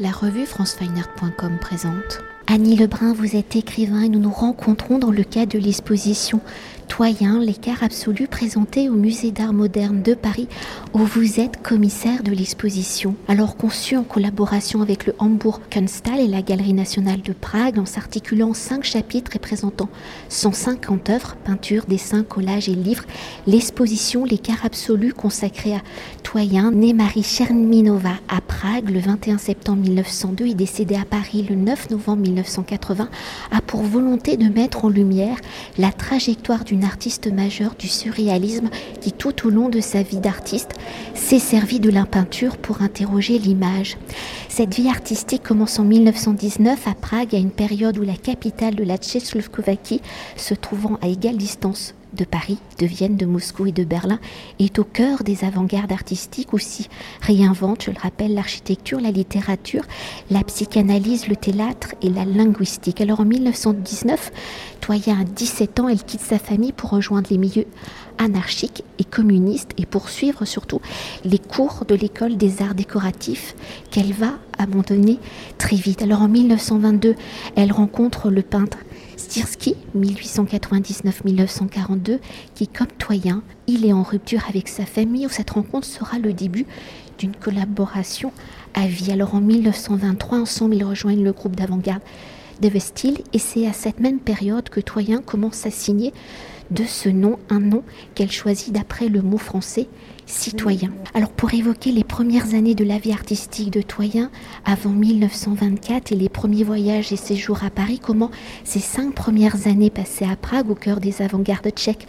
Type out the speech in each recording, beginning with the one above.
La revue francefineart.com présente. Annie Lebrun, vous êtes écrivain et nous nous rencontrons dans le cadre de l'exposition Toyen, l'écart absolu présenté au musée d'art moderne de Paris où vous êtes commissaire de l'exposition. Alors conçu en collaboration avec le Hamburg Kunsthal et la Galerie nationale de Prague en s'articulant cinq chapitres représentant 150 œuvres, peintures, dessins, collages et livres, l'exposition L'écart absolu consacrée à Toyen, né Marie Cherminova à Prague le 21 septembre 1902 et décédée à Paris le 9 novembre 1980, a pour volonté de mettre en lumière la trajectoire d'une artiste majeure du surréalisme qui tout au long de sa vie d'artiste s'est servi de la peinture pour interroger l'image. Cette vie artistique commence en 1919 à Prague, à une période où la capitale de la Tchécoslovaquie, se trouvant à égale distance de Paris, de Vienne, de Moscou et de Berlin, est au cœur des avant-gardes artistiques aussi. Réinvente, je le rappelle, l'architecture, la littérature, la psychanalyse, le théâtre et la linguistique. Alors en 1919, Toya a 17 ans, elle quitte sa famille pour rejoindre les milieux anarchiques et communistes et poursuivre surtout les cours de l'école des arts décoratifs qu'elle va abandonner très vite. Alors en 1922, elle rencontre le peintre Stirsky, 1899-1942, qui, comme Toyen, il est en rupture avec sa famille, où cette rencontre sera le début d'une collaboration à vie. Alors en 1923, ensemble, ils rejoignent le groupe d'avant-garde de Vestil, et c'est à cette même période que Toyen commence à signer de ce nom un nom qu'elle choisit d'après le mot français citoyen. Alors pour évoquer les premières années de la vie artistique de Toyen avant 1924 et les premiers voyages et séjours à Paris, comment ces cinq premières années passées à Prague au cœur des avant-gardes tchèques?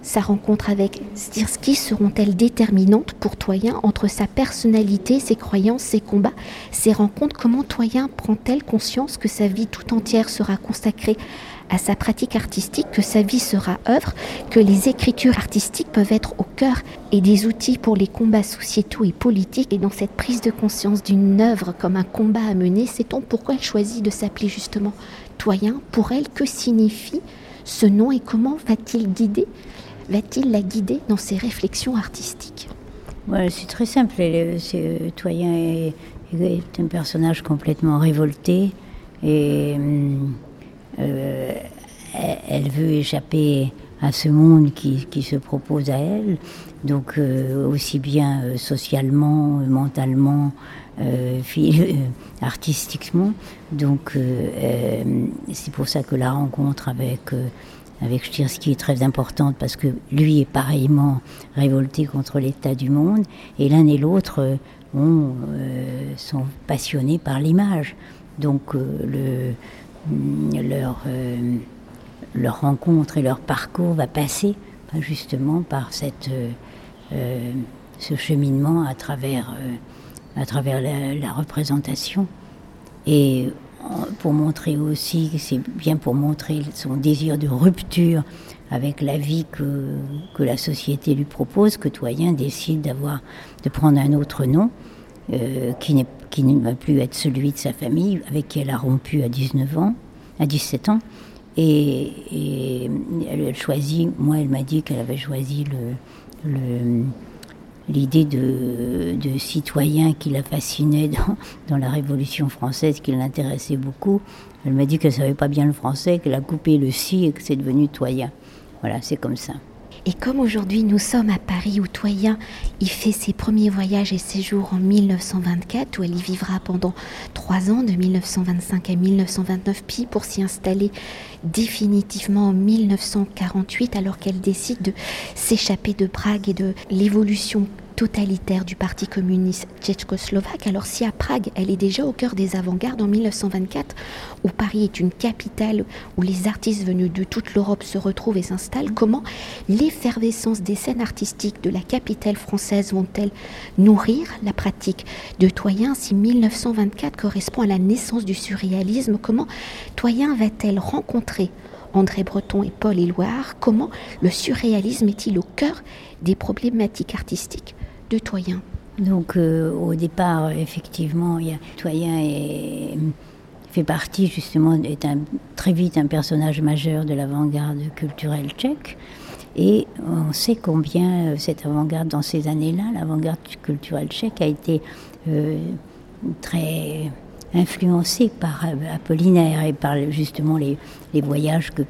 Sa rencontre avec Stirsky seront-elles déterminantes pour Toyen? Entre sa personnalité, ses croyances, ses combats, ses rencontres Comment Toyen prend-elle conscience que sa vie tout entière sera consacrée à sa pratique artistique, que sa vie sera œuvre, que les écritures artistiques peuvent être au cœur et des outils pour les combats sociétaux et politiques. Et dans cette prise de conscience d'une œuvre comme un combat à mener, sait-on pourquoi elle choisit de s'appeler justement Toyen? Pour elle, que signifie ce nom et comment va-t-il guider va-t-il la guider dans ses réflexions artistiques? C'est très simple. Euh, Toyen est, un personnage complètement révolté et euh, elle veut échapper à ce monde qui, se propose à elle, donc euh, aussi bien socialement, mentalement, artistiquement. Donc c'est pour ça que la rencontre avec avec Stirsky est très importante parce que lui est pareillement révolté contre l'état du monde et l'un et l'autre euh, euh, sont passionnés par l'image. Donc euh, le, leur, leur rencontre et leur parcours va passer justement par cette, ce cheminement à travers, à travers la, représentation. Et pour montrer aussi, c'est bien pour montrer son désir de rupture avec la vie que, que la société lui propose, que Toyen décide d'avoir, de prendre un autre nom, euh, qui, qui ne va plus être celui de sa famille, avec qui elle a rompu à 19 ans, à 17 ans. Et, elle, choisit, moi elle m'a dit qu'elle avait choisi le, l'idée de, citoyen qui la fascinait dans, dans la Révolution française, qui l'intéressait beaucoup. Elle m'a dit qu'elle ne savait pas bien le français, qu'elle a coupé le si et que c'est devenu toyen. Voilà, c'est comme ça. Et comme aujourd'hui nous sommes à Paris où Toyen y fait ses premiers voyages et séjours en 1924, où elle y vivra pendant trois ans, de 1925 à 1929, puis pour s'y installer définitivement en 1948, alors qu'elle décide de s'échapper de Prague et de l'évolution totalitaire du Parti communiste tchécoslovaque. Alors si à Prague, elle est déjà au cœur des avant-gardes en 1924, où Paris est une capitale où les artistes venus de toute l'Europe se retrouvent et s'installent, comment l'effervescence des scènes artistiques de la capitale française vont-elles nourrir la pratique de Toyen si 1924 correspond à la naissance du surréalisme? Comment Toyen va-t-elle rencontrer André Breton et Paul Éluard, comment le surréalisme est-il au cœur des problématiques artistiques de Toyen. Donc euh, au départ, effectivement, Toyen fait partie justement, est très vite un personnage majeur de l'avant-garde culturelle tchèque. Et on sait combien euh, cette avant-garde, dans ces années-là, l'avant-garde culturelle tchèque a été euh, très influencée par Apollinaire et par justement les, les voyages que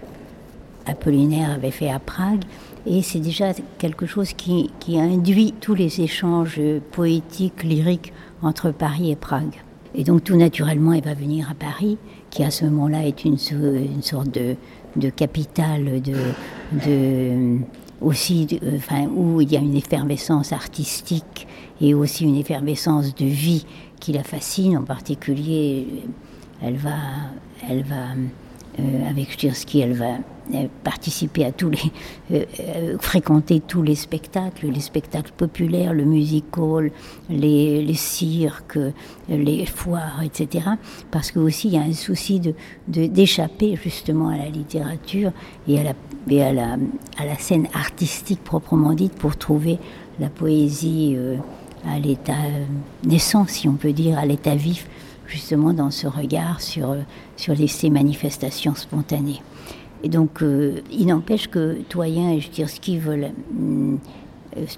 Apollinaire avait fait à Prague. Et c'est déjà quelque chose qui, induit tous les échanges poétiques, lyriques entre Paris et Prague. Et donc tout naturellement, elle va venir à Paris, qui à ce moment-là est une, sorte de, capitale de, aussi, enfin, où il y a une effervescence artistique et aussi une effervescence de vie qui la fascine. En particulier, elle va, elle va avec Stirsky, elle va participer à tous les, euh, euh, fréquenter tous les spectacles, les spectacles populaires, le music hall, les, cirques, les foires, etc. Parce que aussi il y a un souci de, d'échapper justement à la littérature et à la, à la, à la scène artistique proprement dite pour trouver la poésie à l'état naissant, si on peut dire, à l'état vif, justement dans ce regard sur, sur ces manifestations spontanées. Et donc, euh, il n'empêche que Toyen et Jutirski veulent euh,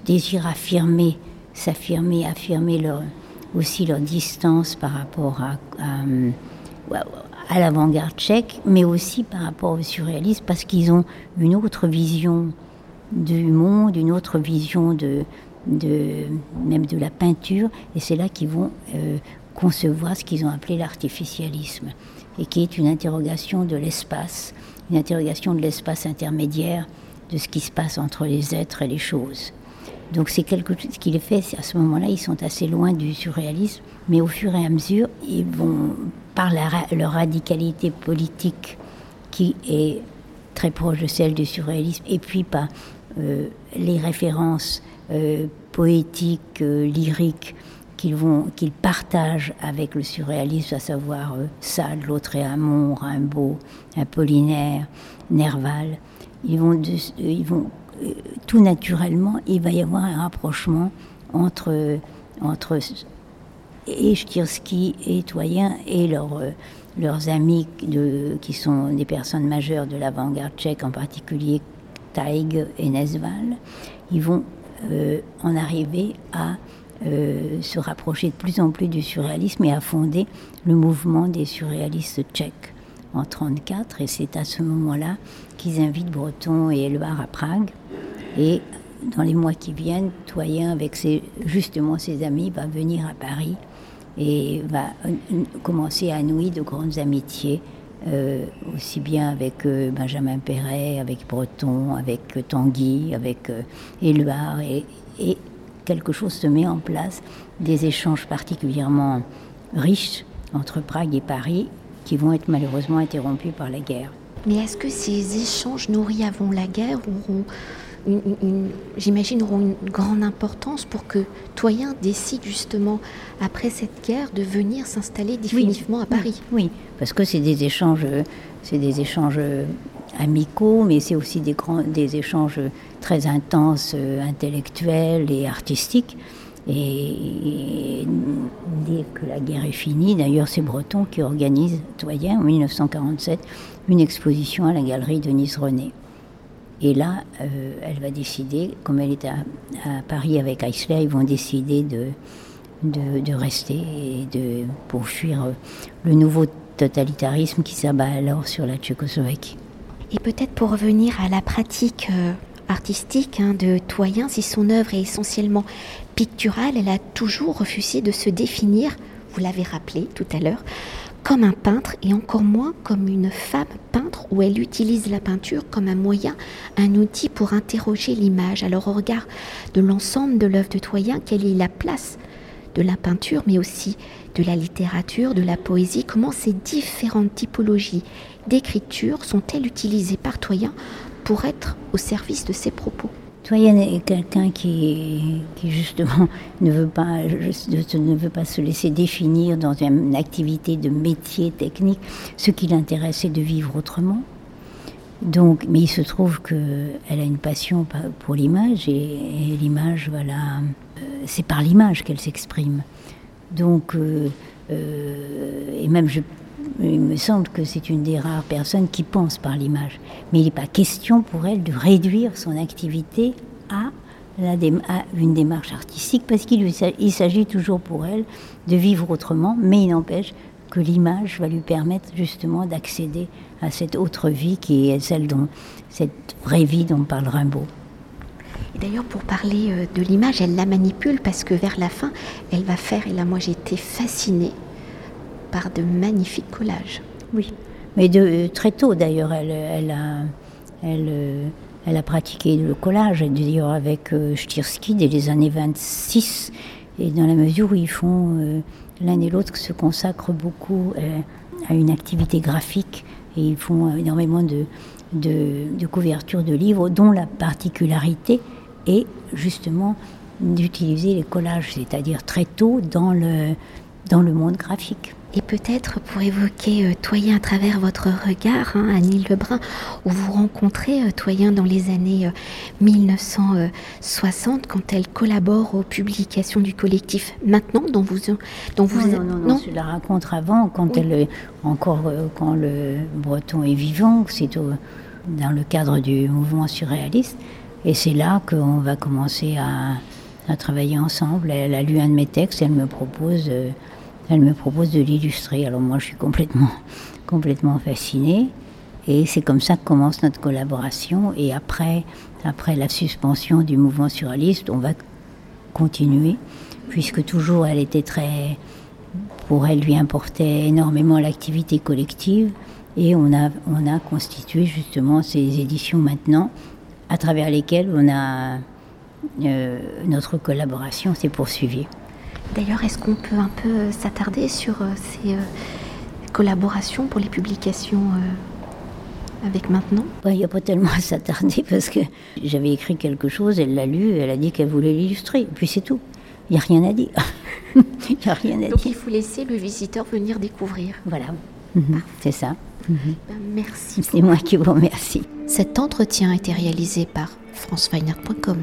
désirent affirmer, s'affirmer, affirmer aussi leur distance par rapport à, à, à l'avant-garde tchèque, mais aussi par rapport au surréalisme, parce qu'ils ont une autre vision du monde, une autre vision de, de même de la peinture, et c'est là qu'ils vont euh, concevoir ce qu'ils ont appelé l'artificialisme, et qui est une interrogation de l'espace une interrogation de l'espace intermédiaire, de ce qui se passe entre les êtres et les choses. Donc c'est quelque chose qui les fait, à ce moment-là, ils sont assez loin du surréalisme, mais au fur et à mesure, ils vont, par leur radicalité politique, qui est très proche de celle du surréalisme, et puis par euh, les références euh, poétiques, euh, lyriques, qu'ils vont, qu'ils partagent avec le surréalisme, à savoir euh, Sade, Lautréamont, Rimbaud, Apollinaire, Nerval. Ils vont, euh, ils vont euh, tout naturellement, il va y avoir un rapprochement entre entre et et Toyen et leurs leurs amis qui sont des personnes majeures de l'avant-garde tchèque, en particulier Taig et Nesval, ils vont en arriver à euh, se rapprocher de plus en plus du surréalisme et a fondé le mouvement des surréalistes tchèques en 1934. Et c'est à ce moment-là qu'ils invitent Breton et Éluard à Prague. Et dans les mois qui viennent, Toyen, avec justement ses amis, va venir à Paris et va euh, commencer à nouer de grandes amitiés, euh, aussi bien avec Benjamin Perret, avec Breton, avec Tanguy, avec Éluard. Et quelque chose se met en place, des échanges particulièrement riches entre Prague et Paris qui vont être malheureusement interrompus par la guerre. Mais est-ce que ces échanges nourris avant la guerre auront, une, j'imagine, auront une grande importance pour que Toyen décide justement, après cette guerre, de venir s'installer définitivement à Paris? Oui, parce que c'est des échanges, c'est des échanges amicaux, mais c'est aussi des, grands, des échanges très intenses, euh, intellectuels et artistiques. Et, dès que la guerre est finie, d'ailleurs c'est Breton qui organise, Toyen, en 1947, une exposition à la galerie de Nice-René. Et là, euh, elle va décider, comme elle est à, Paris avec Eisler, ils vont décider de, de, rester et de, pour fuir le nouveau totalitarisme qui s'abat alors sur la Tchécoslovaquie. Et peut-être pour revenir à la pratique euh, artistique hein, de Toyen, si son œuvre est essentiellement picturale, elle a toujours refusé de se définir, vous l'avez rappelé tout à l'heure, comme un peintre et encore moins comme une femme peintre où elle utilise la peinture comme un moyen, un outil pour interroger l'image. Alors au regard de l'ensemble de l'œuvre de Toyen, quelle est la place de la peinture mais aussi de la littérature, de la poésie, comment ces différentes typologies d'écriture sont-elles utilisées par Toyen pour être au service de ses propos? Toyen est quelqu'un qui, qui, justement ne veut, pas, ne veut pas se laisser définir dans une activité de métier technique. Ce qui l'intéresse, c'est de vivre autrement. Donc, mais il se trouve qu'elle a une passion pour l'image et, l'image, voilà, euh, c'est par l'image qu'elle s'exprime. Donc, euh, euh, et même je il me semble que c'est une des rares personnes qui pense par l'image. Mais il n'est pas question pour elle de réduire son activité à une démarche artistique parce qu'il s'agit toujours pour elle de vivre autrement, mais il n'empêche que l'image va lui permettre justement d'accéder à cette autre vie qui est celle dont, cette vraie vie dont parle Rimbaud. Et d'ailleurs, pour parler euh, de l'image, elle la manipule parce que vers la fin, elle va faire, et là moi j'ai été fascinée par de magnifiques collages. Oui, mais de, euh, très tôt d'ailleurs, elle, elle, a, elle, euh, elle, a pratiqué le collage, d'ailleurs avec Stirsky dès les années 26, et dans la mesure où ils font l'un et l'autre se consacrent beaucoup à une activité graphique et ils font énormément de, de, couverture de livres dont la particularité est justement d'utiliser les collages, c'est-à-dire très tôt dans le, dans le monde graphique. Et peut-être pour évoquer euh, Toyen à travers votre regard, hein, Annie Lebrun, où vous rencontrez euh, Toyen dans les années 1960, euh, quand elle collabore aux publications du collectif Maintenant, dont vous, dont vous non, non, non, je la rencontre avant, quand elle encore quand le Breton est vivant, c'est dans le cadre du mouvement surréaliste, et c'est là qu'on va commencer à, à, travailler ensemble. Elle a lu un de mes textes, elle me propose elle me propose de l'illustrer. Alors moi, je suis complètement, complètement fascinée. Et c'est comme ça que commence notre collaboration. Et après, après la suspension du mouvement surréaliste, on va continuer, puisque toujours elle était très, pour elle, lui importait énormément l'activité collective. Et on a, on a constitué justement ces éditions maintenant, à travers lesquelles on a euh, notre collaboration s'est poursuivie. D'ailleurs, est-ce qu'on peut un peu s'attarder sur euh, ces euh, collaborations pour les publications euh, avec maintenant? Il n'y a pas tellement à s'attarder parce que j'avais écrit quelque chose, elle l'a lu, elle a dit qu'elle voulait l'illustrer, et puis c'est tout. Il n'y a rien à dire. Il a rien à Donc il faut laisser le visiteur venir découvrir. Voilà, mhm. c'est ça. Mhm. Ben, merci. C'est moi qui vous remercie. Cet entretien a été réalisé par franceweiner.com.